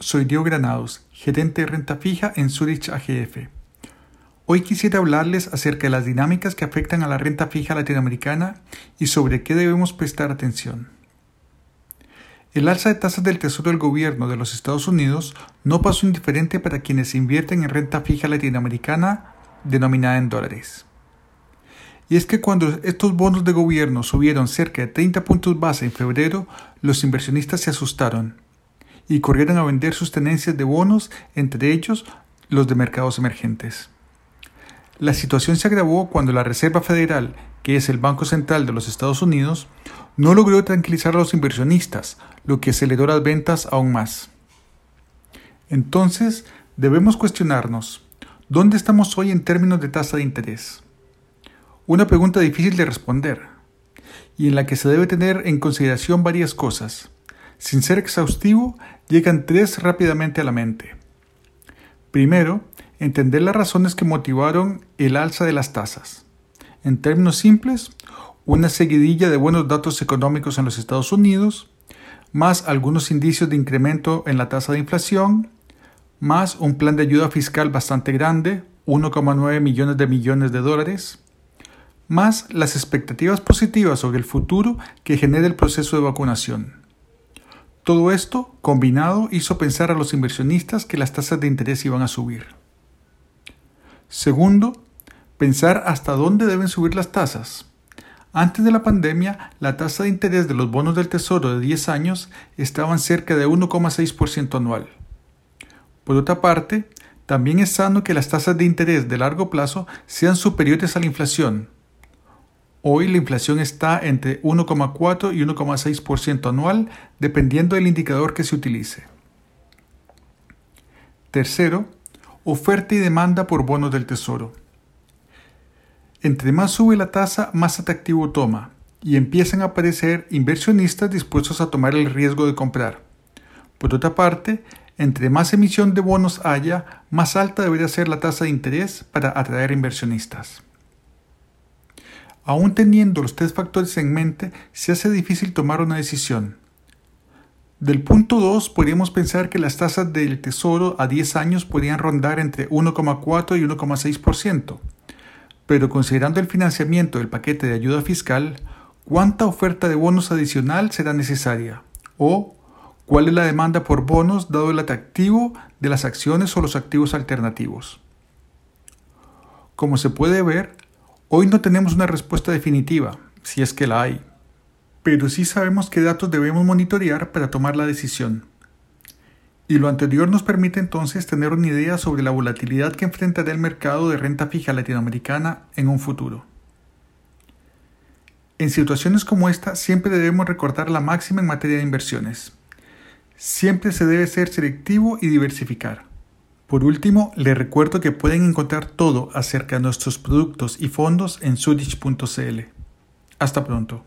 soy Diego Granados, gerente de renta fija en Zurich AGF. Hoy quisiera hablarles acerca de las dinámicas que afectan a la renta fija latinoamericana y sobre qué debemos prestar atención. El alza de tasas del Tesoro del Gobierno de los Estados Unidos no pasó indiferente para quienes invierten en renta fija latinoamericana denominada en dólares. Y es que cuando estos bonos de gobierno subieron cerca de 30 puntos base en febrero, los inversionistas se asustaron y corrieron a vender sus tenencias de bonos, entre ellos los de mercados emergentes. La situación se agravó cuando la Reserva Federal, que es el Banco Central de los Estados Unidos, no logró tranquilizar a los inversionistas, lo que aceleró las ventas aún más. Entonces, debemos cuestionarnos, ¿dónde estamos hoy en términos de tasa de interés? Una pregunta difícil de responder, y en la que se debe tener en consideración varias cosas. Sin ser exhaustivo, llegan tres rápidamente a la mente. Primero, entender las razones que motivaron el alza de las tasas. En términos simples, una seguidilla de buenos datos económicos en los Estados Unidos, más algunos indicios de incremento en la tasa de inflación, más un plan de ayuda fiscal bastante grande, 1,9 millones de millones de dólares, más las expectativas positivas sobre el futuro que genera el proceso de vacunación. Todo esto, combinado, hizo pensar a los inversionistas que las tasas de interés iban a subir. Segundo, pensar hasta dónde deben subir las tasas. Antes de la pandemia, la tasa de interés de los bonos del Tesoro de 10 años estaban cerca de 1,6% anual. Por otra parte, también es sano que las tasas de interés de largo plazo sean superiores a la inflación. Hoy la inflación está entre 1,4 y 1,6% anual, dependiendo del indicador que se utilice. Tercero, oferta y demanda por bonos del Tesoro. Entre más sube la tasa, más atractivo toma, y empiezan a aparecer inversionistas dispuestos a tomar el riesgo de comprar. Por otra parte, entre más emisión de bonos haya, más alta debería ser la tasa de interés para atraer inversionistas. Aún teniendo los tres factores en mente, se hace difícil tomar una decisión. Del punto 2 podríamos pensar que las tasas del tesoro a 10 años podrían rondar entre 1,4 y 1,6% pero considerando el financiamiento del paquete de ayuda fiscal, ¿cuánta oferta de bonos adicional será necesaria? ¿O cuál es la demanda por bonos dado el atractivo de las acciones o los activos alternativos? Como se puede ver, hoy no tenemos una respuesta definitiva, si es que la hay, pero sí sabemos qué datos debemos monitorear para tomar la decisión. Y lo anterior nos permite entonces tener una idea sobre la volatilidad que enfrentará el mercado de renta fija latinoamericana en un futuro. En situaciones como esta siempre debemos recordar la máxima en materia de inversiones. Siempre se debe ser selectivo y diversificar. Por último, les recuerdo que pueden encontrar todo acerca de nuestros productos y fondos en sudich.cl. Hasta pronto.